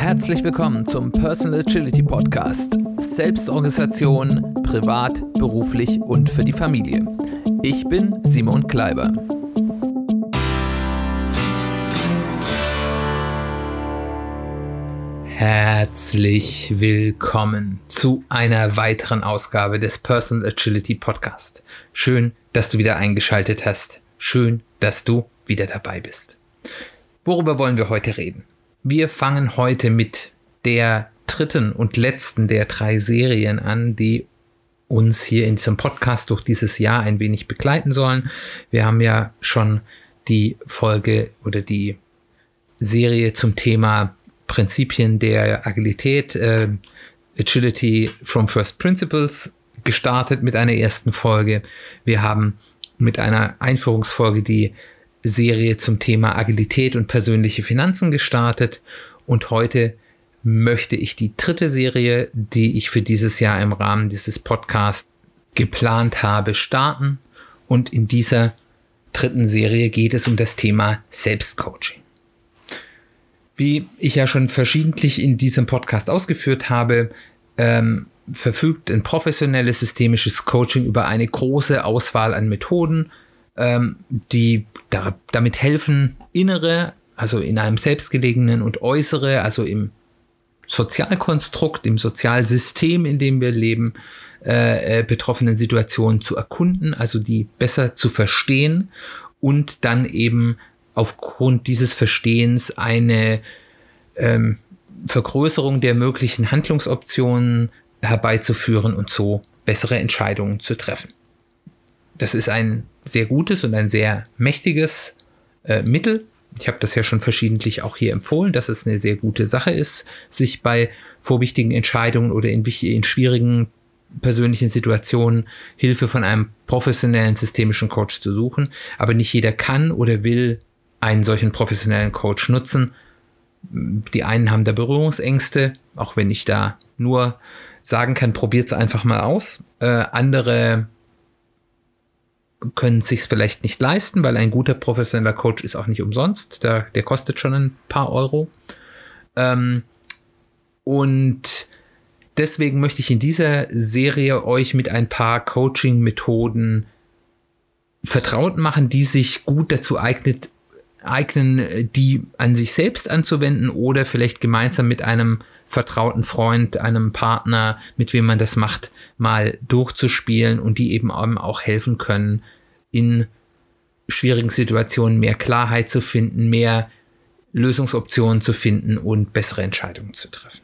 Herzlich willkommen zum Personal Agility Podcast. Selbstorganisation, privat, beruflich und für die Familie. Ich bin Simon Kleiber. Herzlich willkommen zu einer weiteren Ausgabe des Personal Agility Podcast. Schön, dass du wieder eingeschaltet hast. Schön, dass du wieder dabei bist. Worüber wollen wir heute reden? Wir fangen heute mit der dritten und letzten der drei Serien an, die uns hier in diesem Podcast durch dieses Jahr ein wenig begleiten sollen. Wir haben ja schon die Folge oder die Serie zum Thema Prinzipien der Agilität, äh, Agility from First Principles gestartet mit einer ersten Folge. Wir haben mit einer Einführungsfolge die Serie zum Thema Agilität und persönliche Finanzen gestartet und heute möchte ich die dritte Serie, die ich für dieses Jahr im Rahmen dieses Podcasts geplant habe, starten. Und in dieser dritten Serie geht es um das Thema Selbstcoaching. Wie ich ja schon verschiedentlich in diesem Podcast ausgeführt habe, ähm, verfügt ein professionelles systemisches Coaching über eine große Auswahl an Methoden, ähm, die da, damit helfen, innere, also in einem selbstgelegenen und äußere, also im Sozialkonstrukt, im Sozialsystem, in dem wir leben, äh, äh, betroffenen Situationen zu erkunden, also die besser zu verstehen und dann eben aufgrund dieses Verstehens eine ähm, Vergrößerung der möglichen Handlungsoptionen herbeizuführen und so bessere Entscheidungen zu treffen. Das ist ein sehr gutes und ein sehr mächtiges äh, Mittel. Ich habe das ja schon verschiedentlich auch hier empfohlen, dass es eine sehr gute Sache ist, sich bei vorwichtigen Entscheidungen oder in, in schwierigen persönlichen Situationen Hilfe von einem professionellen systemischen Coach zu suchen. Aber nicht jeder kann oder will einen solchen professionellen Coach nutzen. Die einen haben da Berührungsängste, auch wenn ich da nur sagen kann, probiert es einfach mal aus. Äh, andere können sich vielleicht nicht leisten, weil ein guter professioneller Coach ist auch nicht umsonst. Der, der kostet schon ein paar Euro. Ähm, und deswegen möchte ich in dieser Serie euch mit ein paar Coaching-Methoden vertraut machen, die sich gut dazu eignet, eignen, die an sich selbst anzuwenden oder vielleicht gemeinsam mit einem vertrauten Freund, einem Partner, mit wem man das macht, mal durchzuspielen und die eben auch helfen können, in schwierigen Situationen mehr Klarheit zu finden, mehr Lösungsoptionen zu finden und bessere Entscheidungen zu treffen.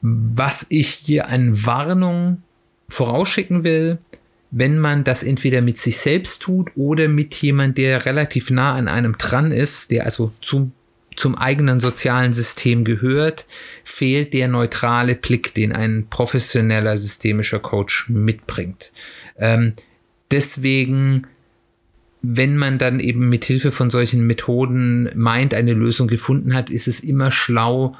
Was ich hier an Warnung vorausschicken will, wenn man das entweder mit sich selbst tut oder mit jemand, der relativ nah an einem dran ist, der also zum zum eigenen sozialen System gehört, fehlt der neutrale Blick, den ein professioneller systemischer Coach mitbringt. Ähm, deswegen, wenn man dann eben mit Hilfe von solchen Methoden meint, eine Lösung gefunden hat, ist es immer schlau,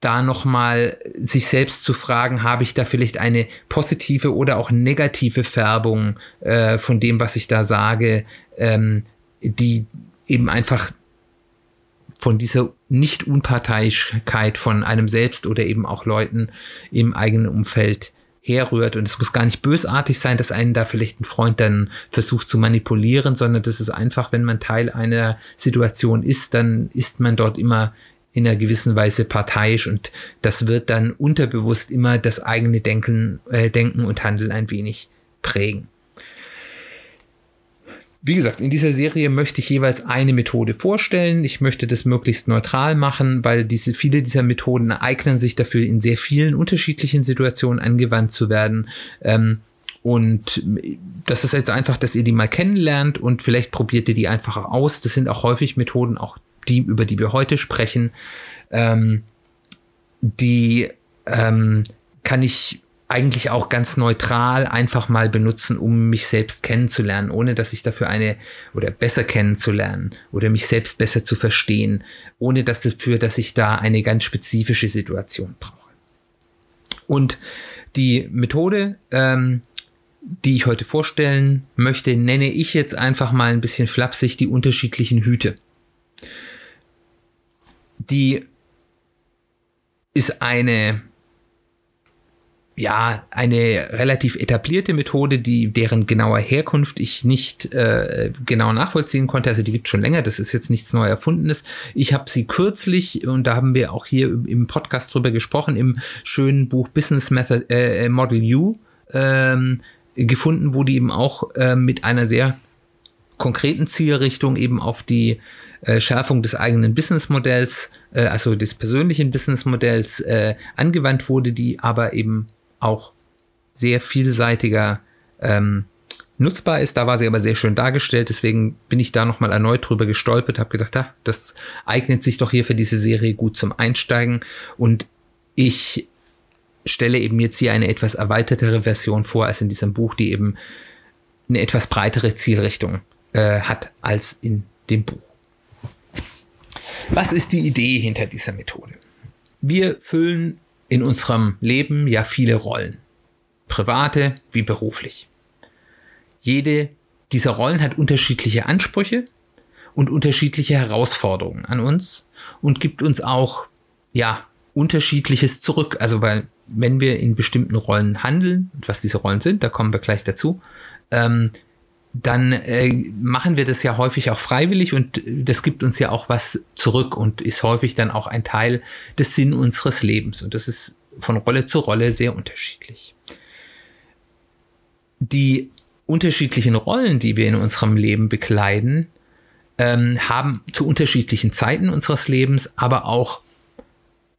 da nochmal sich selbst zu fragen, habe ich da vielleicht eine positive oder auch negative Färbung äh, von dem, was ich da sage, ähm, die eben einfach von dieser Nicht-Unparteilichkeit von einem selbst oder eben auch Leuten im eigenen Umfeld herrührt. Und es muss gar nicht bösartig sein, dass einen da vielleicht ein Freund dann versucht zu manipulieren, sondern das ist einfach, wenn man Teil einer Situation ist, dann ist man dort immer in einer gewissen Weise parteiisch und das wird dann unterbewusst immer das eigene Denken, äh, Denken und Handeln ein wenig prägen. Wie gesagt, in dieser Serie möchte ich jeweils eine Methode vorstellen. Ich möchte das möglichst neutral machen, weil diese, viele dieser Methoden eignen sich dafür, in sehr vielen unterschiedlichen Situationen angewandt zu werden. Ähm, und das ist jetzt einfach, dass ihr die mal kennenlernt und vielleicht probiert ihr die einfach aus. Das sind auch häufig Methoden, auch die, über die wir heute sprechen, ähm, die ähm, kann ich eigentlich auch ganz neutral einfach mal benutzen, um mich selbst kennenzulernen, ohne dass ich dafür eine oder besser kennenzulernen oder mich selbst besser zu verstehen, ohne dass dafür, dass ich da eine ganz spezifische Situation brauche. Und die Methode, ähm, die ich heute vorstellen möchte, nenne ich jetzt einfach mal ein bisschen flapsig die unterschiedlichen Hüte. Die ist eine ja, eine relativ etablierte Methode, die deren genauer Herkunft ich nicht äh, genau nachvollziehen konnte. Also die gibt schon länger, das ist jetzt nichts neu erfundenes. Ich habe sie kürzlich, und da haben wir auch hier im Podcast drüber gesprochen, im schönen Buch Business Method äh, Model U ähm, gefunden, wo die eben auch äh, mit einer sehr konkreten Zielrichtung eben auf die äh, Schärfung des eigenen Businessmodells, äh, also des persönlichen Businessmodells äh, angewandt wurde, die aber eben auch sehr vielseitiger ähm, nutzbar ist. Da war sie aber sehr schön dargestellt, deswegen bin ich da nochmal erneut drüber gestolpert, habe gedacht, ah, das eignet sich doch hier für diese Serie gut zum Einsteigen und ich stelle eben jetzt hier eine etwas erweitertere Version vor als in diesem Buch, die eben eine etwas breitere Zielrichtung äh, hat als in dem Buch. Was ist die Idee hinter dieser Methode? Wir füllen in unserem Leben ja viele Rollen. Private wie beruflich. Jede dieser Rollen hat unterschiedliche Ansprüche und unterschiedliche Herausforderungen an uns und gibt uns auch, ja, unterschiedliches zurück. Also, weil, wenn wir in bestimmten Rollen handeln, was diese Rollen sind, da kommen wir gleich dazu, ähm, dann äh, machen wir das ja häufig auch freiwillig und das gibt uns ja auch was zurück und ist häufig dann auch ein Teil des Sinn unseres Lebens. Und das ist von Rolle zu Rolle sehr unterschiedlich. Die unterschiedlichen Rollen, die wir in unserem Leben bekleiden, ähm, haben zu unterschiedlichen Zeiten unseres Lebens aber auch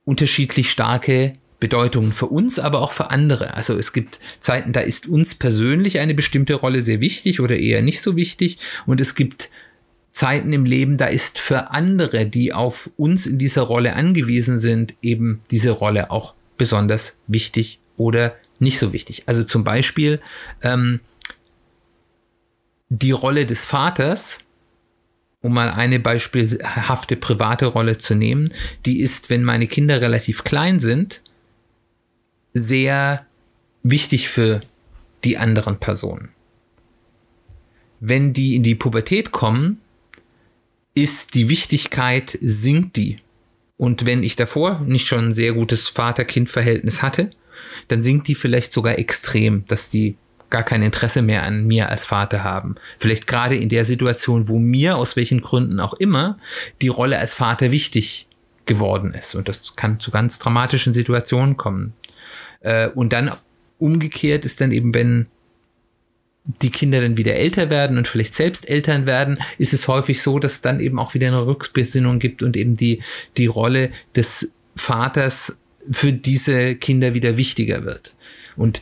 unterschiedlich starke Bedeutungen für uns, aber auch für andere. Also es gibt Zeiten, da ist uns persönlich eine bestimmte Rolle sehr wichtig oder eher nicht so wichtig. Und es gibt Zeiten im Leben, da ist für andere, die auf uns in dieser Rolle angewiesen sind, eben diese Rolle auch besonders wichtig oder nicht so wichtig. Also zum Beispiel ähm, die Rolle des Vaters, um mal eine beispielhafte private Rolle zu nehmen, die ist, wenn meine Kinder relativ klein sind, sehr wichtig für die anderen Personen. Wenn die in die Pubertät kommen, ist die Wichtigkeit, sinkt die. Und wenn ich davor nicht schon ein sehr gutes Vater-Kind-Verhältnis hatte, dann sinkt die vielleicht sogar extrem, dass die gar kein Interesse mehr an mir als Vater haben. Vielleicht gerade in der Situation, wo mir aus welchen Gründen auch immer die Rolle als Vater wichtig geworden ist. Und das kann zu ganz dramatischen Situationen kommen. Äh, und dann umgekehrt ist dann eben, wenn die Kinder dann wieder älter werden und vielleicht selbst Eltern werden, ist es häufig so, dass dann eben auch wieder eine Rückbesinnung gibt und eben die, die Rolle des Vaters für diese Kinder wieder wichtiger wird. Und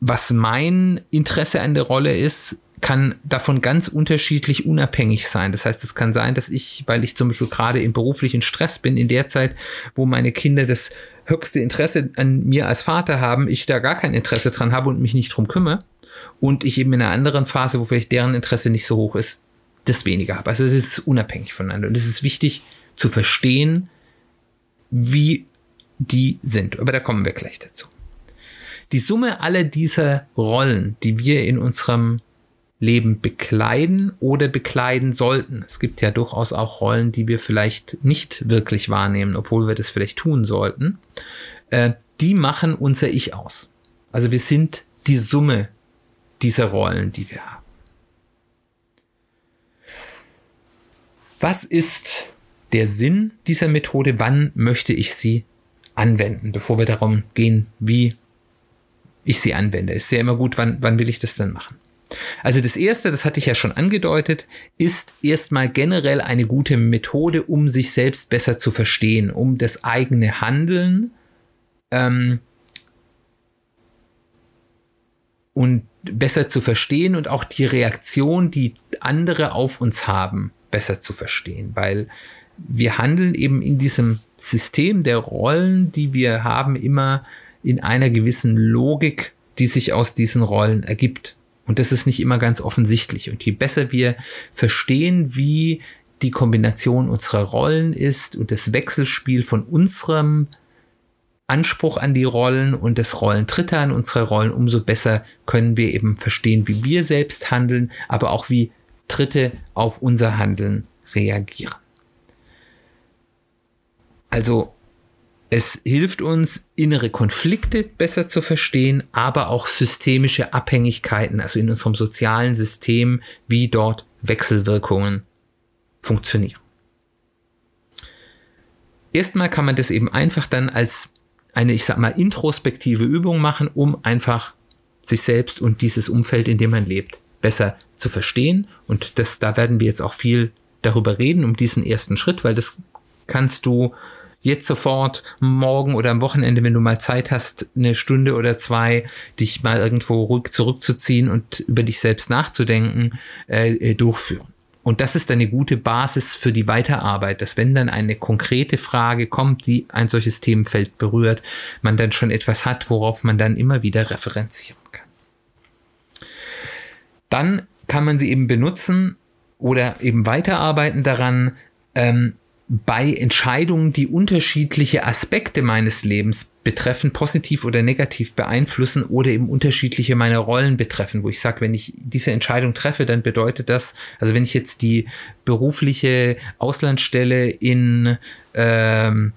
was mein Interesse an der Rolle ist, kann davon ganz unterschiedlich unabhängig sein. Das heißt, es kann sein, dass ich, weil ich zum Beispiel gerade im beruflichen Stress bin, in der Zeit, wo meine Kinder das höchste Interesse an mir als Vater haben, ich da gar kein Interesse dran habe und mich nicht drum kümmere. Und ich eben in einer anderen Phase, wo vielleicht deren Interesse nicht so hoch ist, das weniger habe. Also es ist unabhängig voneinander. Und es ist wichtig zu verstehen, wie die sind. Aber da kommen wir gleich dazu. Die Summe aller dieser Rollen, die wir in unserem Leben bekleiden oder bekleiden sollten. Es gibt ja durchaus auch Rollen, die wir vielleicht nicht wirklich wahrnehmen, obwohl wir das vielleicht tun sollten. Äh, die machen unser Ich aus. Also wir sind die Summe dieser Rollen, die wir haben. Was ist der Sinn dieser Methode? Wann möchte ich sie anwenden, bevor wir darum gehen, wie ich sie anwende? Ist ja immer gut, wann, wann will ich das dann machen? Also das erste, das hatte ich ja schon angedeutet, ist erstmal generell eine gute Methode, um sich selbst besser zu verstehen, um das eigene Handeln ähm, und besser zu verstehen und auch die Reaktion, die andere auf uns haben, besser zu verstehen, weil wir handeln eben in diesem System der Rollen, die wir haben, immer in einer gewissen Logik, die sich aus diesen Rollen ergibt. Und das ist nicht immer ganz offensichtlich. Und je besser wir verstehen, wie die Kombination unserer Rollen ist und das Wechselspiel von unserem Anspruch an die Rollen und des Rollentritter an unsere Rollen, umso besser können wir eben verstehen, wie wir selbst handeln, aber auch wie Dritte auf unser Handeln reagieren. Also Es hilft uns, innere Konflikte besser zu verstehen, aber auch systemische Abhängigkeiten, also in unserem sozialen System, wie dort Wechselwirkungen funktionieren. Erstmal kann man das eben einfach dann als eine, ich sag mal, introspektive Übung machen, um einfach sich selbst und dieses Umfeld, in dem man lebt, besser zu verstehen. Und das, da werden wir jetzt auch viel darüber reden, um diesen ersten Schritt, weil das kannst du jetzt sofort morgen oder am Wochenende, wenn du mal Zeit hast, eine Stunde oder zwei, dich mal irgendwo ruhig zurückzuziehen und über dich selbst nachzudenken, äh, äh durchführen. Und das ist eine gute Basis für die Weiterarbeit, dass wenn dann eine konkrete Frage kommt, die ein solches Themenfeld berührt, man dann schon etwas hat, worauf man dann immer wieder referenzieren kann. Dann kann man sie eben benutzen oder eben weiterarbeiten daran, ähm, bei Entscheidungen, die unterschiedliche Aspekte meines Lebens betreffen, positiv oder negativ beeinflussen oder eben unterschiedliche meine Rollen betreffen, wo ich sage, wenn ich diese Entscheidung treffe, dann bedeutet das, also wenn ich jetzt die berufliche Auslandsstelle in ähm,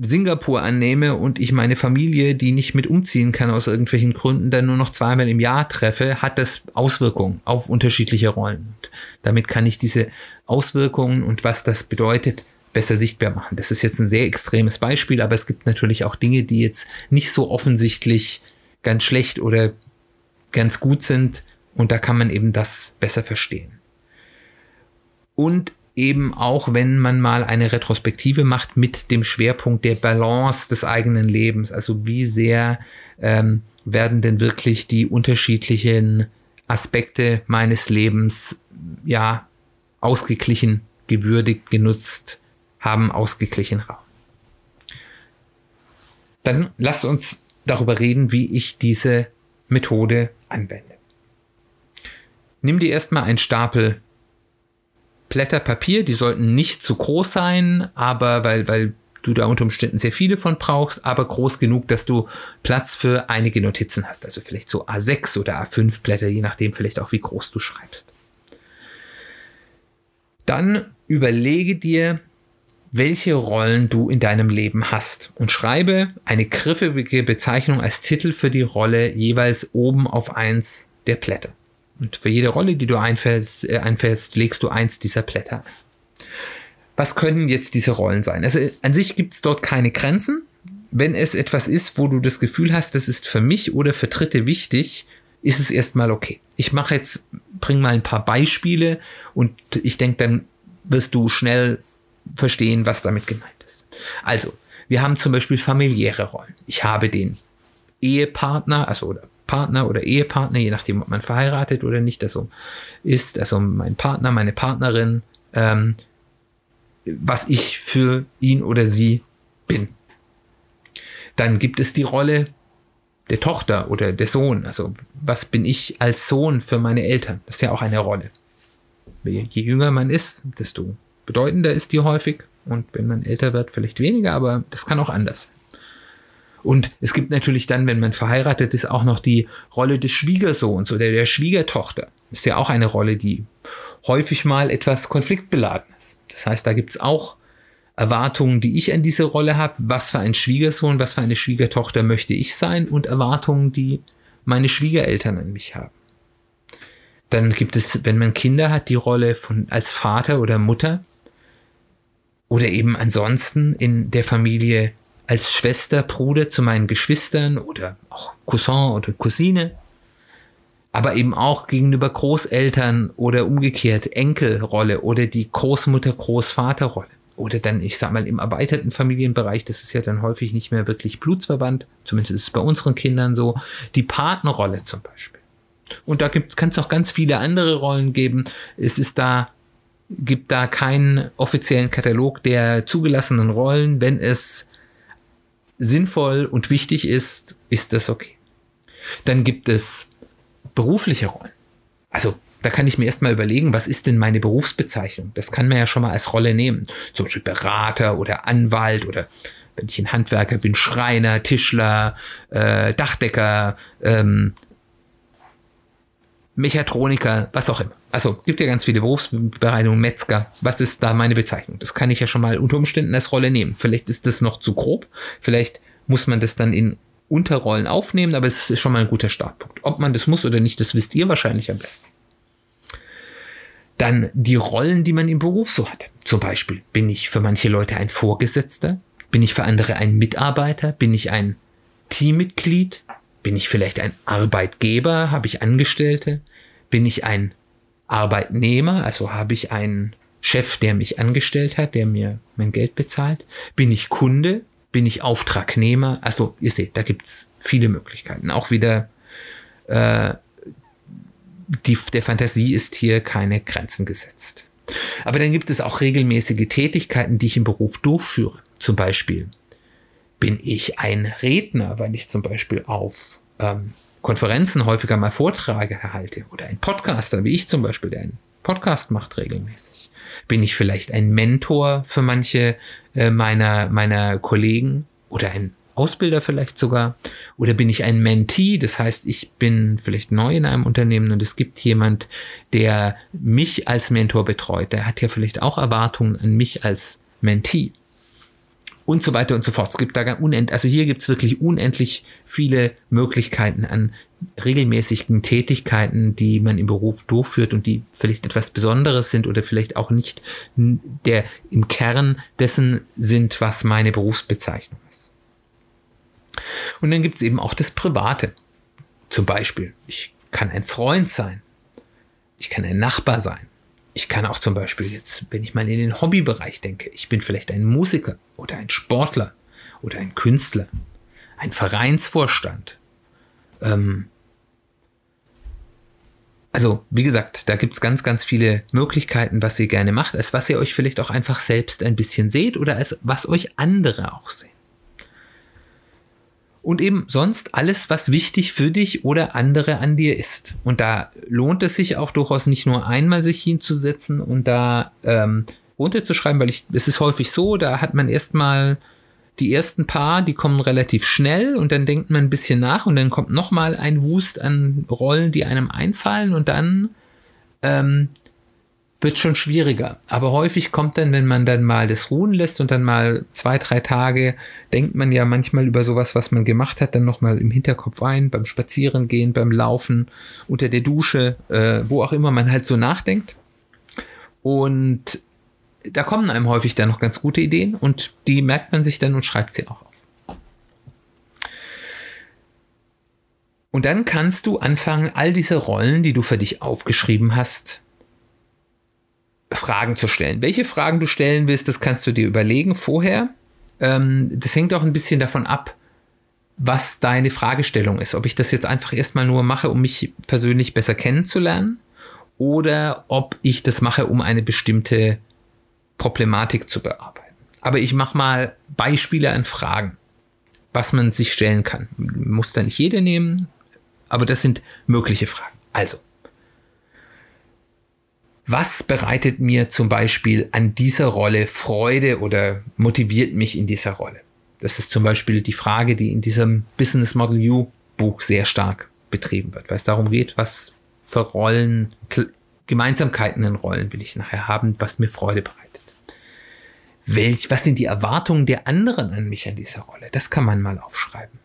Singapur annehme und ich meine Familie, die nicht mit umziehen kann aus irgendwelchen Gründen, dann nur noch zweimal im Jahr treffe, hat das Auswirkungen auf unterschiedliche Rollen. Und damit kann ich diese Auswirkungen und was das bedeutet besser sichtbar machen. Das ist jetzt ein sehr extremes Beispiel, aber es gibt natürlich auch Dinge, die jetzt nicht so offensichtlich ganz schlecht oder ganz gut sind und da kann man eben das besser verstehen. Und eben auch, wenn man mal eine Retrospektive macht mit dem Schwerpunkt der Balance des eigenen Lebens. Also wie sehr ähm, werden denn wirklich die unterschiedlichen Aspekte meines Lebens ja ausgeglichen, gewürdigt, genutzt, haben ausgeglichen Raum. Dann lasst uns darüber reden, wie ich diese Methode anwende. Nimm dir erstmal einen Stapel Blätter Papier, die sollten nicht zu groß sein, aber weil, weil du da unter Umständen sehr viele von brauchst, aber groß genug, dass du Platz für einige Notizen hast. Also vielleicht so A6 oder A5 Blätter, je nachdem vielleicht auch wie groß du schreibst. Dann überlege dir, welche Rollen du in deinem Leben hast und schreibe eine griffige Bezeichnung als Titel für die Rolle jeweils oben auf eins der Blätter. Und für jede Rolle, die du einfällst, äh, einfällst legst du eins dieser Blätter. Was können jetzt diese Rollen sein? Also an sich gibt es dort keine Grenzen. Wenn es etwas ist, wo du das Gefühl hast, das ist für mich oder für Dritte wichtig, ist es erstmal okay. Ich mache jetzt, bring mal ein paar Beispiele und ich denke, dann wirst du schnell verstehen, was damit gemeint ist. Also, wir haben zum Beispiel familiäre Rollen. Ich habe den Ehepartner, also oder Partner oder Ehepartner, je nachdem, ob man verheiratet oder nicht, also ist, also mein Partner, meine Partnerin, ähm, was ich für ihn oder sie bin. Dann gibt es die Rolle der Tochter oder der Sohn. Also was bin ich als Sohn für meine Eltern? Das ist ja auch eine Rolle. Je jünger man ist, desto bedeutender ist die häufig. Und wenn man älter wird, vielleicht weniger, aber das kann auch anders. Und es gibt natürlich dann, wenn man verheiratet ist, auch noch die Rolle des Schwiegersohns oder der Schwiegertochter. Ist ja auch eine Rolle, die häufig mal etwas konfliktbeladen ist. Das heißt, da gibt's auch Erwartungen, die ich an diese Rolle habe. Was für ein Schwiegersohn, was für eine Schwiegertochter möchte ich sein und Erwartungen, die meine Schwiegereltern an mich haben. Dann gibt es, wenn man Kinder hat, die Rolle von als Vater oder Mutter oder eben ansonsten in der Familie als Schwester, Bruder zu meinen Geschwistern oder auch Cousin oder Cousine, aber eben auch gegenüber Großeltern oder umgekehrt Enkelrolle oder die Großmutter, Großvaterrolle. Oder dann, ich sag mal, im erweiterten Familienbereich, das ist ja dann häufig nicht mehr wirklich blutsverwandt, zumindest ist es bei unseren Kindern so, die Partnerrolle zum Beispiel. Und da kann es auch ganz viele andere Rollen geben. Es ist da, gibt da keinen offiziellen Katalog der zugelassenen Rollen. Wenn es sinnvoll und wichtig ist, ist das okay. Dann gibt es berufliche Rollen. Also da kann ich mir erstmal überlegen, was ist denn meine Berufsbezeichnung? Das kann man ja schon mal als Rolle nehmen. Zum Beispiel Berater oder Anwalt oder wenn ich ein Handwerker bin, Schreiner, Tischler, äh, Dachdecker, ähm, Mechatroniker, was auch immer. Also gibt ja ganz viele Berufsbereitungen, Metzger. Was ist da meine Bezeichnung? Das kann ich ja schon mal unter Umständen als Rolle nehmen. Vielleicht ist das noch zu grob. Vielleicht muss man das dann in Unterrollen aufnehmen, aber es ist schon mal ein guter Startpunkt. Ob man das muss oder nicht, das wisst ihr wahrscheinlich am besten. Dann die Rollen, die man im Beruf so hat. Zum Beispiel bin ich für manche Leute ein Vorgesetzter, bin ich für andere ein Mitarbeiter, bin ich ein Teammitglied, bin ich vielleicht ein Arbeitgeber? Habe ich Angestellte? Bin ich ein Arbeitnehmer? Also habe ich einen Chef, der mich angestellt hat, der mir mein Geld bezahlt? Bin ich Kunde? Bin ich Auftragnehmer? Also ihr seht, da gibt's viele Möglichkeiten. Auch wieder äh, die, der Fantasie ist hier keine Grenzen gesetzt. Aber dann gibt es auch regelmäßige Tätigkeiten, die ich im Beruf durchführe. Zum Beispiel bin ich ein Redner, weil ich zum Beispiel auf ähm, Konferenzen häufiger mal Vorträge erhalte oder ein Podcaster, wie ich zum Beispiel, der einen Podcast macht regelmäßig. Bin ich vielleicht ein Mentor für manche äh, meiner, meiner Kollegen oder ein Ausbilder vielleicht sogar? Oder bin ich ein Mentee? Das heißt, ich bin vielleicht neu in einem Unternehmen und es gibt jemand, der mich als Mentor betreut. Der hat ja vielleicht auch Erwartungen an mich als Mentee und so weiter und so fort. Es gibt da unendlich, also hier gibt es wirklich unendlich viele Möglichkeiten an regelmäßigen Tätigkeiten, die man im Beruf durchführt und die vielleicht etwas Besonderes sind oder vielleicht auch nicht der im Kern dessen sind, was meine Berufsbezeichnung ist. Und dann gibt es eben auch das Private. Zum Beispiel, ich kann ein Freund sein. Ich kann ein Nachbar sein ich kann auch zum Beispiel jetzt, wenn ich mal in den Hobbybereich denke, ich bin vielleicht ein Musiker oder ein Sportler oder ein Künstler, ein Vereinsvorstand. Ähm also, wie gesagt, da gibt's ganz, ganz viele Möglichkeiten, was ihr gerne macht, als was ihr euch vielleicht auch einfach selbst ein bisschen seht oder als was euch andere auch sehen und eben sonst alles, was wichtig für dich oder andere an dir ist. Und da lohnt es sich auch durchaus nicht nur einmal sich hinzusetzen und da ähm, runterzuschreiben, weil ich, es ist häufig so, da hat man erstmal die ersten paar, die kommen relativ schnell und dann denkt man ein bisschen nach und dann kommt nochmal ein Wust an Rollen, die einem einfallen und dann ähm, wird schon schwieriger. Aber häufig kommt dann, wenn man dann mal das ruhen lässt und dann mal zwei, drei Tage, denkt man ja manchmal über sowas, was man gemacht hat, dann nochmal im Hinterkopf ein, beim Spazierengehen, beim Laufen, unter der Dusche, äh, wo auch immer man halt so nachdenkt. Und da kommen einem häufig dann noch ganz gute Ideen und die merkt man sich dann und schreibt sie auch auf. Und dann kannst du anfangen, all diese Rollen, die du für dich aufgeschrieben hast, Fragen zu stellen. Welche Fragen du stellen willst, das kannst du dir überlegen vorher. Ähm, das hängt auch ein bisschen davon ab, was deine Fragestellung ist. Ob ich das jetzt einfach erstmal nur mache, um mich persönlich besser kennenzulernen oder ob ich das mache, um eine bestimmte Problematik zu bearbeiten. Aber ich mache mal Beispiele an Fragen, was man sich stellen kann. Muss da nicht jede nehmen, aber das sind mögliche Fragen. Also, was bereitet mir zum Beispiel an dieser Rolle Freude oder motiviert mich in dieser Rolle? Das ist zum Beispiel die Frage, die in diesem Business Model U Buch sehr stark betrieben wird, weil es darum geht, was für Rollen, Gemeinsamkeiten in Rollen will ich nachher haben, was mir Freude bereitet. Welch, was sind die Erwartungen der anderen an mich an dieser Rolle? Das kann man mal aufschreiben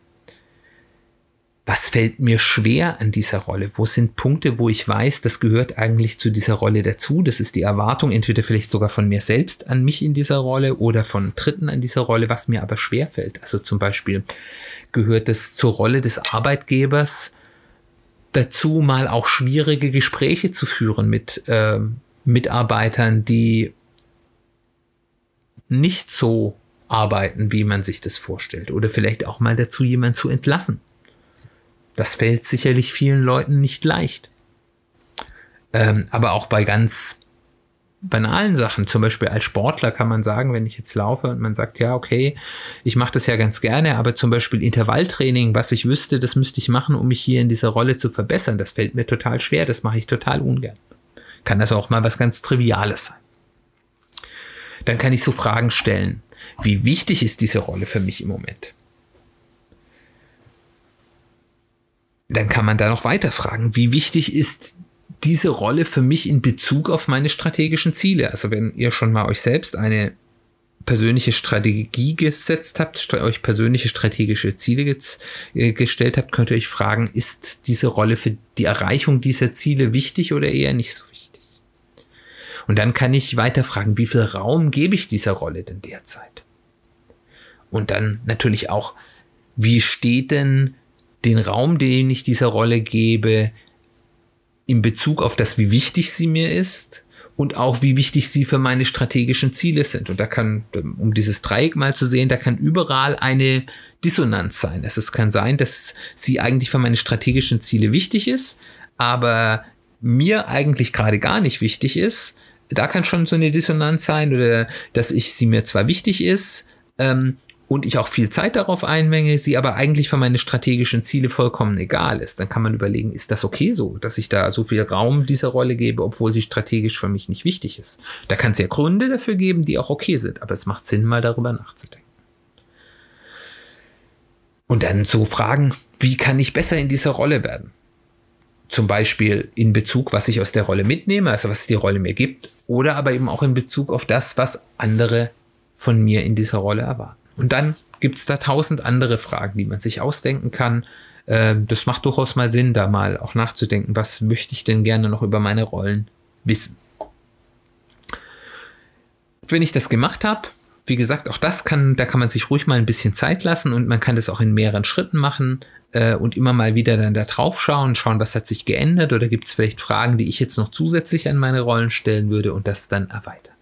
was fällt mir schwer an dieser Rolle? Wo sind Punkte, wo ich weiß, das gehört eigentlich zu dieser Rolle dazu? Das ist die Erwartung, entweder vielleicht sogar von mir selbst an mich in dieser Rolle oder von Dritten an dieser Rolle, was mir aber schwer fällt. Also zum Beispiel gehört es zur Rolle des Arbeitgebers dazu, mal auch schwierige Gespräche zu führen mit äh, Mitarbeitern, die nicht so arbeiten, wie man sich das vorstellt. Oder vielleicht auch mal dazu, jemanden zu entlassen das fällt sicherlich vielen Leuten nicht leicht. Ähm, aber auch bei ganz banalen Sachen, zum Beispiel als Sportler kann man sagen, wenn ich jetzt laufe und man sagt, ja, okay, ich mache das ja ganz gerne, aber zum Beispiel Intervalltraining, was ich wüsste, das müsste ich machen, um mich hier in dieser Rolle zu verbessern, das fällt mir total schwer, das mache ich total ungern. Kann das auch mal was ganz Triviales sein. Dann kann ich so Fragen stellen. Wie wichtig ist diese Rolle für mich im Moment? Dann kann man da noch weiter fragen, wie wichtig ist diese Rolle für mich in Bezug auf meine strategischen Ziele? Also wenn ihr schon mal euch selbst eine persönliche Strategie gesetzt habt, euch persönliche strategische Ziele äh, gestellt habt, könnt ihr euch fragen, ist diese Rolle für die Erreichung dieser Ziele wichtig oder eher nicht so wichtig? Und dann kann ich weiter fragen, wie viel Raum gebe ich dieser Rolle denn derzeit? Und dann natürlich auch, wie steht denn den Raum, den ich dieser Rolle gebe, in Bezug auf das, wie wichtig sie mir ist und auch wie wichtig sie für meine strategischen Ziele sind. Und da kann, um dieses Dreieck mal zu sehen, da kann überall eine Dissonanz sein. Es kann sein, dass sie eigentlich für meine strategischen Ziele wichtig ist, aber mir eigentlich gerade gar nicht wichtig ist. Da kann schon so eine Dissonanz sein oder dass ich sie mir zwar wichtig ist, ähm, und ich auch viel Zeit darauf einmenge, sie aber eigentlich für meine strategischen Ziele vollkommen egal ist, dann kann man überlegen, ist das okay so, dass ich da so viel Raum dieser Rolle gebe, obwohl sie strategisch für mich nicht wichtig ist. Da kann es ja Gründe dafür geben, die auch okay sind, aber es macht Sinn, mal darüber nachzudenken. Und dann zu fragen, wie kann ich besser in dieser Rolle werden? Zum Beispiel in Bezug, was ich aus der Rolle mitnehme, also was die Rolle mir gibt, oder aber eben auch in Bezug auf das, was andere von mir in dieser Rolle erwarten. Und dann gibt es da tausend andere Fragen, die man sich ausdenken kann. Ähm, das macht durchaus mal Sinn, da mal auch nachzudenken, was möchte ich denn gerne noch über meine Rollen wissen. Wenn ich das gemacht habe, wie gesagt, auch das kann, da kann man sich ruhig mal ein bisschen Zeit lassen und man kann das auch in mehreren Schritten machen äh, und immer mal wieder dann da drauf schauen, schauen, was hat sich geändert oder gibt es vielleicht Fragen, die ich jetzt noch zusätzlich an meine Rollen stellen würde und das dann erweitern.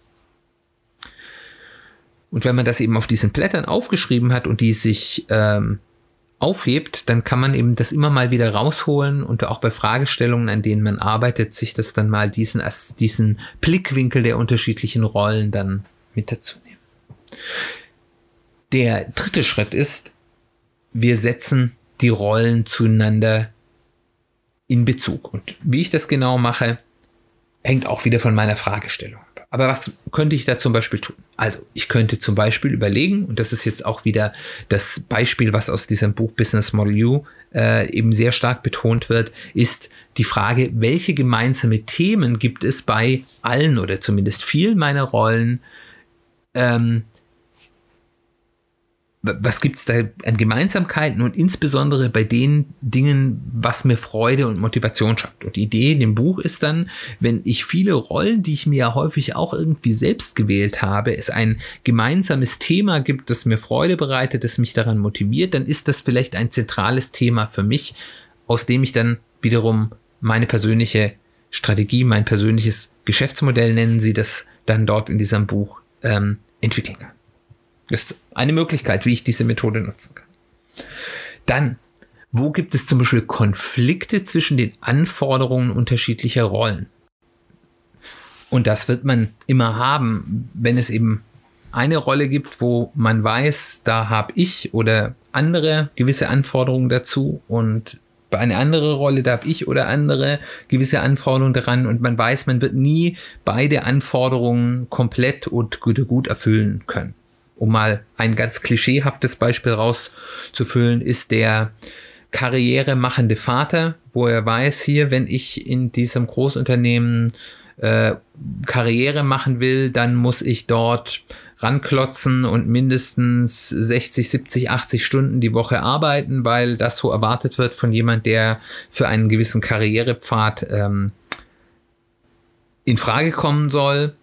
Und wenn man das eben auf diesen Blättern aufgeschrieben hat und die sich ähm, aufhebt, dann kann man eben das immer mal wieder rausholen und auch bei Fragestellungen, an denen man arbeitet, sich das dann mal diesen, diesen Blickwinkel der unterschiedlichen Rollen dann mit dazu nehmen. Der dritte Schritt ist, wir setzen die Rollen zueinander in Bezug. Und wie ich das genau mache, hängt auch wieder von meiner Fragestellung aber was könnte ich da zum Beispiel tun? Also, ich könnte zum Beispiel überlegen, und das ist jetzt auch wieder das Beispiel, was aus diesem Buch Business Model U äh, eben sehr stark betont wird, ist die Frage, welche gemeinsame Themen gibt es bei allen oder zumindest vielen meiner Rollen, ähm, was gibt es da an Gemeinsamkeiten und insbesondere bei den Dingen, was mir Freude und Motivation schafft. Und die Idee in dem Buch ist dann, wenn ich viele Rollen, die ich mir ja häufig auch irgendwie selbst gewählt habe, es ein gemeinsames Thema gibt, das mir Freude bereitet, das mich daran motiviert, dann ist das vielleicht ein zentrales Thema für mich, aus dem ich dann wiederum meine persönliche Strategie, mein persönliches Geschäftsmodell nennen sie das dann dort in diesem Buch ähm, entwickeln kann. Das ist eine Möglichkeit, wie ich diese Methode nutzen kann. Dann, wo gibt es zum Beispiel Konflikte zwischen den Anforderungen unterschiedlicher Rollen? Und das wird man immer haben, wenn es eben eine Rolle gibt, wo man weiß, da habe ich oder andere gewisse Anforderungen dazu und bei einer anderen Rolle darf ich oder andere gewisse Anforderungen daran und man weiß, man wird nie beide Anforderungen komplett und gut erfüllen können um mal ein ganz klischeehaftes Beispiel rauszufüllen, ist der karrieremachende Vater, wo er weiß, hier, wenn ich in diesem Großunternehmen äh, Karriere machen will, dann muss ich dort ranklotzen und mindestens 60, 70, 80 Stunden die Woche arbeiten, weil das so erwartet wird von jemand, der für einen gewissen Karrierepfad ähm, in Frage kommen soll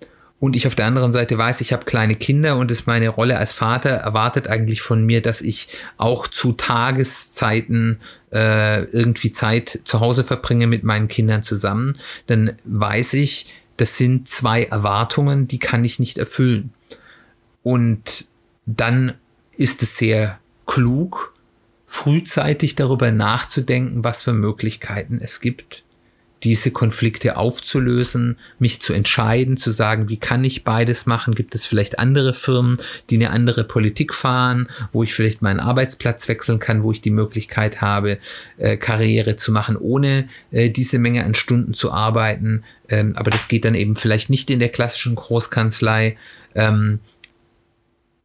und ich auf der anderen Seite weiß, ich habe kleine Kinder und es meine Rolle als Vater erwartet eigentlich von mir, dass ich auch zu Tageszeiten äh, irgendwie Zeit zu Hause verbringe mit meinen Kindern zusammen, dann weiß ich, das sind zwei Erwartungen, die kann ich nicht erfüllen. Und dann ist es sehr klug, frühzeitig darüber nachzudenken, was für Möglichkeiten es gibt, diese Konflikte aufzulösen, mich zu entscheiden, zu sagen, wie kann ich beides machen? Gibt es vielleicht andere Firmen, die eine andere Politik fahren, wo ich vielleicht meinen Arbeitsplatz wechseln kann, wo ich die Möglichkeit habe, äh, Karriere zu machen, ohne äh, diese Menge an Stunden zu arbeiten. Ähm, aber das geht dann eben vielleicht nicht in der klassischen Großkanzlei. Ähm,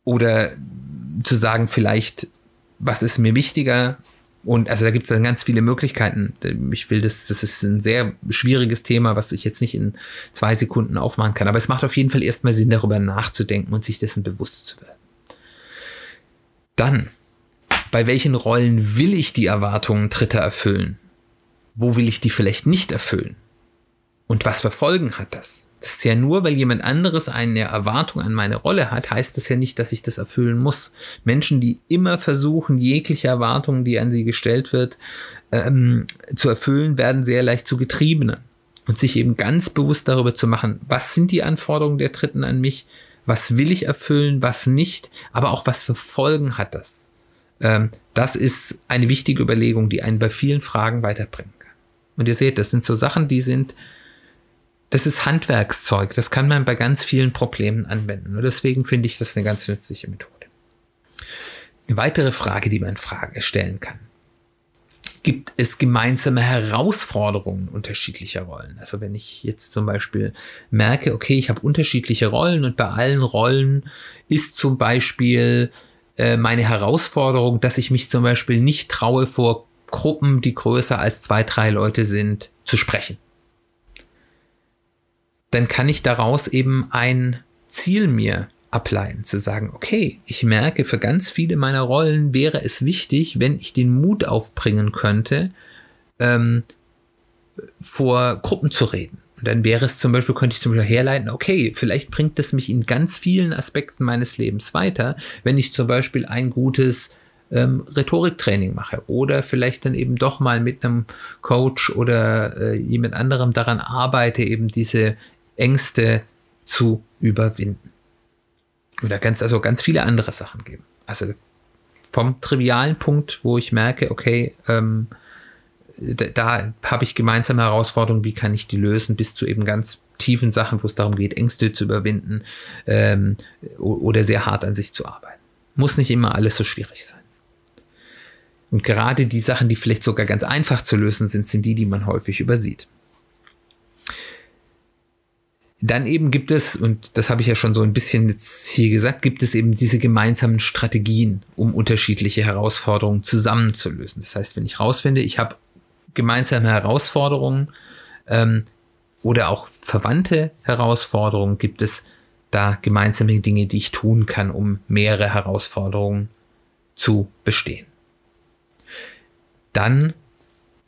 oder zu sagen, vielleicht, was ist mir wichtiger? Und also da gibt es dann ganz viele Möglichkeiten. Ich will das, das ist ein sehr schwieriges Thema, was ich jetzt nicht in zwei Sekunden aufmachen kann. Aber es macht auf jeden Fall erstmal Sinn, darüber nachzudenken und sich dessen bewusst zu werden. Dann, bei welchen Rollen will ich die Erwartungen Dritter erfüllen? Wo will ich die vielleicht nicht erfüllen? Und was für Folgen hat das? Das ist ja nur, weil jemand anderes eine Erwartung an meine Rolle hat, heißt das ja nicht, dass ich das erfüllen muss. Menschen, die immer versuchen, jegliche Erwartungen, die an sie gestellt wird, ähm, zu erfüllen, werden sehr leicht zu Getriebenen. Und sich eben ganz bewusst darüber zu machen, was sind die Anforderungen der Dritten an mich, was will ich erfüllen, was nicht, aber auch was für Folgen hat das. Ähm, das ist eine wichtige Überlegung, die einen bei vielen Fragen weiterbringen kann. Und ihr seht, das sind so Sachen, die sind das ist Handwerkszeug. Das kann man bei ganz vielen Problemen anwenden. Und deswegen finde ich das eine ganz nützliche Methode. Eine weitere Frage, die man Frage stellen kann. Gibt es gemeinsame Herausforderungen unterschiedlicher Rollen? Also wenn ich jetzt zum Beispiel merke, okay, ich habe unterschiedliche Rollen und bei allen Rollen ist zum Beispiel äh, meine Herausforderung, dass ich mich zum Beispiel nicht traue, vor Gruppen, die größer als zwei, drei Leute sind, zu sprechen dann kann ich daraus eben ein Ziel mir ableiten, zu sagen, okay, ich merke, für ganz viele meiner Rollen wäre es wichtig, wenn ich den Mut aufbringen könnte, ähm, vor Gruppen zu reden. Und dann wäre es zum Beispiel, könnte ich zum Beispiel herleiten, okay, vielleicht bringt es mich in ganz vielen Aspekten meines Lebens weiter, wenn ich zum Beispiel ein gutes ähm, Rhetoriktraining mache oder vielleicht dann eben doch mal mit einem Coach oder äh, jemand anderem daran arbeite, eben diese Ängste zu überwinden. Oder ganz, also ganz viele andere Sachen geben. Also vom trivialen Punkt, wo ich merke, okay, ähm, da, da habe ich gemeinsame Herausforderungen, wie kann ich die lösen, bis zu eben ganz tiefen Sachen, wo es darum geht, Ängste zu überwinden ähm, oder sehr hart an sich zu arbeiten. Muss nicht immer alles so schwierig sein. Und gerade die Sachen, die vielleicht sogar ganz einfach zu lösen sind, sind die, die man häufig übersieht. Dann eben gibt es, und das habe ich ja schon so ein bisschen jetzt hier gesagt, gibt es eben diese gemeinsamen Strategien, um unterschiedliche Herausforderungen zusammenzulösen. Das heißt, wenn ich rausfinde, ich habe gemeinsame Herausforderungen ähm, oder auch verwandte Herausforderungen, gibt es da gemeinsame Dinge, die ich tun kann, um mehrere Herausforderungen zu bestehen. Dann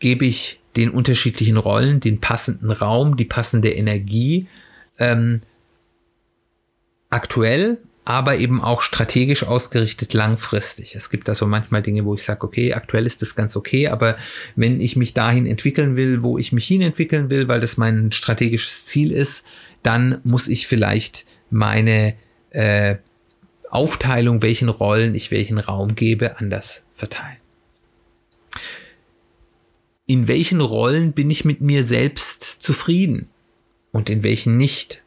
gebe ich den unterschiedlichen Rollen den passenden Raum, die passende Energie ähm, aktuell, aber eben auch strategisch ausgerichtet langfristig. Es gibt da so manchmal Dinge, wo ich sage, okay, aktuell ist das ganz okay, aber wenn ich mich dahin entwickeln will, wo ich mich hin entwickeln will, weil das mein strategisches Ziel ist, dann muss ich vielleicht meine äh, Aufteilung, welchen Rollen ich welchen Raum gebe, anders verteilen. In welchen Rollen bin ich mit mir selbst zufrieden? Und in welchen nicht?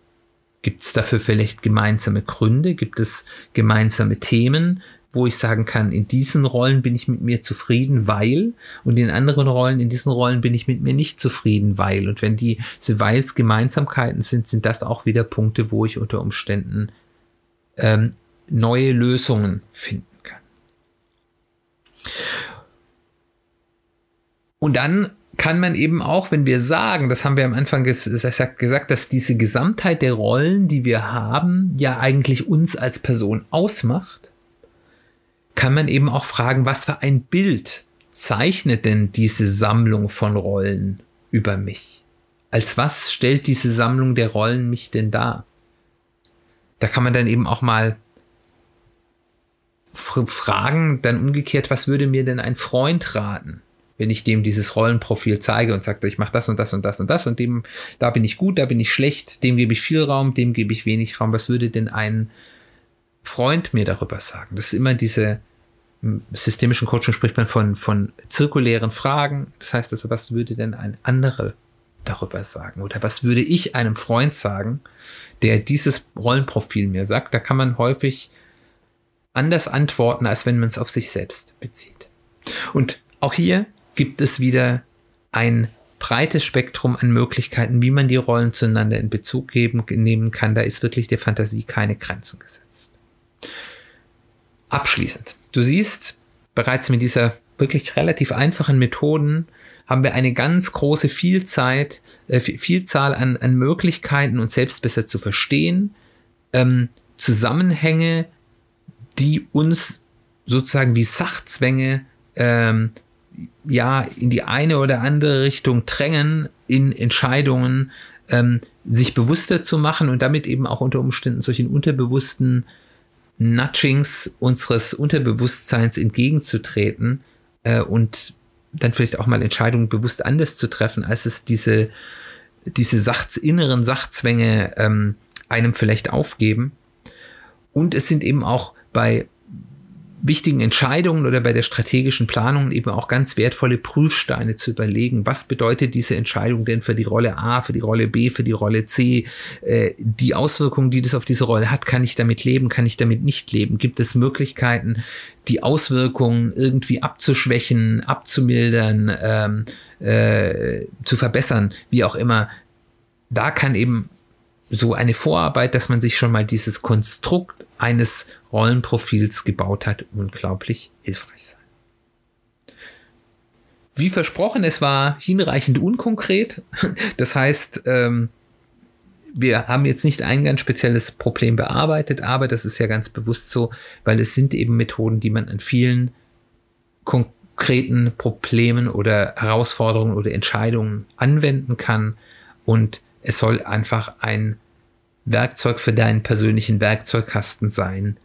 Gibt es dafür vielleicht gemeinsame Gründe? Gibt es gemeinsame Themen, wo ich sagen kann, in diesen Rollen bin ich mit mir zufrieden, weil, und in anderen Rollen, in diesen Rollen bin ich mit mir nicht zufrieden, weil. Und wenn diese Weils Gemeinsamkeiten sind, sind das auch wieder Punkte, wo ich unter Umständen ähm, neue Lösungen finden kann. Und dann kann man eben auch, wenn wir sagen, das haben wir am Anfang ges gesagt, dass diese Gesamtheit der Rollen, die wir haben, ja eigentlich uns als Person ausmacht, kann man eben auch fragen, was für ein Bild zeichnet denn diese Sammlung von Rollen über mich? Als was stellt diese Sammlung der Rollen mich denn dar? Da kann man dann eben auch mal fragen, dann umgekehrt, was würde mir denn ein Freund raten? Wenn ich dem dieses Rollenprofil zeige und sage, ich mache das und das und das und das und dem, da bin ich gut, da bin ich schlecht, dem gebe ich viel Raum, dem gebe ich wenig Raum. Was würde denn ein Freund mir darüber sagen? Das ist immer diese systemischen Coaching spricht man von, von zirkulären Fragen. Das heißt also, was würde denn ein anderer darüber sagen? Oder was würde ich einem Freund sagen, der dieses Rollenprofil mir sagt? Da kann man häufig anders antworten, als wenn man es auf sich selbst bezieht. Und auch hier gibt es wieder ein breites Spektrum an Möglichkeiten, wie man die Rollen zueinander in Bezug geben, nehmen kann. Da ist wirklich der Fantasie keine Grenzen gesetzt. Abschließend. Du siehst bereits mit dieser wirklich relativ einfachen Methoden haben wir eine ganz große Vielzahl, äh, Vielzahl an, an Möglichkeiten, uns selbst besser zu verstehen, ähm, Zusammenhänge, die uns sozusagen wie Sachzwänge ähm, ja in die eine oder andere Richtung drängen, in Entscheidungen ähm, sich bewusster zu machen und damit eben auch unter Umständen solchen unterbewussten Nudgings unseres Unterbewusstseins entgegenzutreten äh, und dann vielleicht auch mal Entscheidungen bewusst anders zu treffen, als es diese, diese Sach inneren Sachzwänge ähm, einem vielleicht aufgeben. Und es sind eben auch bei wichtigen Entscheidungen oder bei der strategischen Planung eben auch ganz wertvolle Prüfsteine zu überlegen. Was bedeutet diese Entscheidung denn für die Rolle A, für die Rolle B, für die Rolle C? Äh, die Auswirkungen, die das auf diese Rolle hat, kann ich damit leben, kann ich damit nicht leben? Gibt es Möglichkeiten, die Auswirkungen irgendwie abzuschwächen, abzumildern, ähm, äh, zu verbessern, wie auch immer? Da kann eben so eine Vorarbeit, dass man sich schon mal dieses Konstrukt eines Rollenprofils gebaut hat, unglaublich hilfreich sein. Wie versprochen, es war hinreichend unkonkret. Das heißt, ähm, wir haben jetzt nicht ein ganz spezielles Problem bearbeitet, aber das ist ja ganz bewusst so, weil es sind eben Methoden, die man an vielen konkreten Problemen oder Herausforderungen oder Entscheidungen anwenden kann. Und es soll einfach ein Werkzeug für deinen persönlichen Werkzeugkasten sein,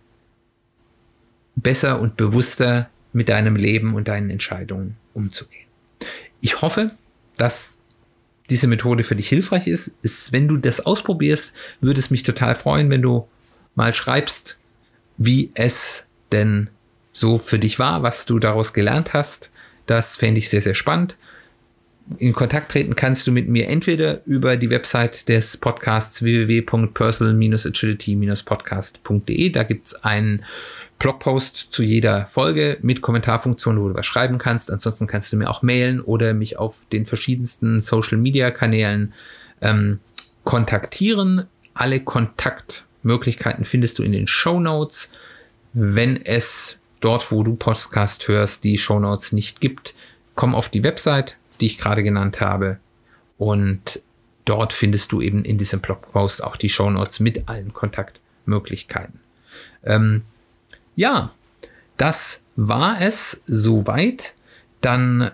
besser und bewusster mit deinem Leben und deinen Entscheidungen umzugehen. Ich hoffe, dass diese Methode für dich hilfreich ist. ist. Wenn du das ausprobierst, würde es mich total freuen, wenn du mal schreibst, wie es denn so für dich war, was du daraus gelernt hast. Das fände ich sehr, sehr spannend in Kontakt treten kannst du mit mir entweder über die Website des Podcasts www.personal-agility-podcast.de. Da gibt es einen Blogpost zu jeder Folge mit Kommentarfunktion, wo du was schreiben kannst. Ansonsten kannst du mir auch mailen oder mich auf den verschiedensten Social-Media-Kanälen ähm, kontaktieren. Alle Kontaktmöglichkeiten findest du in den Show Notes. Wenn es dort, wo du Podcast hörst, die Show Notes nicht gibt, komm auf die Website die ich gerade genannt habe. Und dort findest du eben in diesem Blogpost auch die Shownotes mit allen Kontaktmöglichkeiten. Ähm, ja, das war es soweit. Dann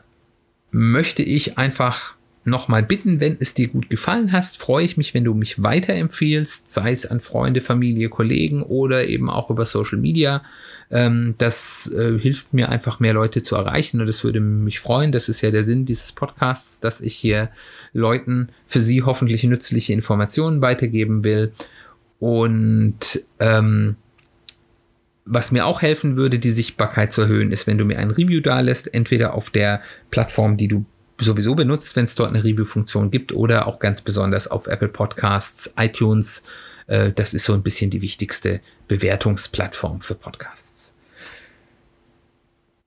möchte ich einfach nochmal bitten, wenn es dir gut gefallen hast, freue ich mich, wenn du mich weiterempfiehlst, sei es an Freunde, Familie, Kollegen oder eben auch über Social Media. Ähm, das äh, hilft mir einfach mehr Leute zu erreichen und das würde mich freuen. Das ist ja der Sinn dieses Podcasts, dass ich hier Leuten für sie hoffentlich nützliche Informationen weitergeben will. Und ähm, was mir auch helfen würde, die Sichtbarkeit zu erhöhen, ist, wenn du mir ein Review da lässt, entweder auf der Plattform, die du sowieso benutzt, wenn es dort eine Review-Funktion gibt oder auch ganz besonders auf Apple Podcasts, iTunes. Äh, das ist so ein bisschen die wichtigste Bewertungsplattform für Podcasts.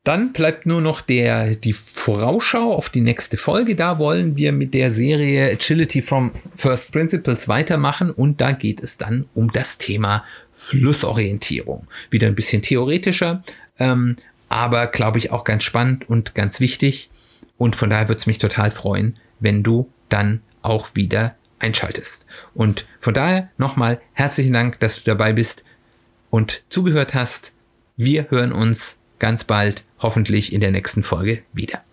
Dann bleibt nur noch der, die Vorausschau auf die nächste Folge. Da wollen wir mit der Serie Agility from First Principles weitermachen und da geht es dann um das Thema Flussorientierung. Wieder ein bisschen theoretischer, ähm, aber glaube ich auch ganz spannend und ganz wichtig. Und von daher würde es mich total freuen, wenn du dann auch wieder einschaltest. Und von daher nochmal herzlichen Dank, dass du dabei bist und zugehört hast. Wir hören uns ganz bald, hoffentlich in der nächsten Folge wieder.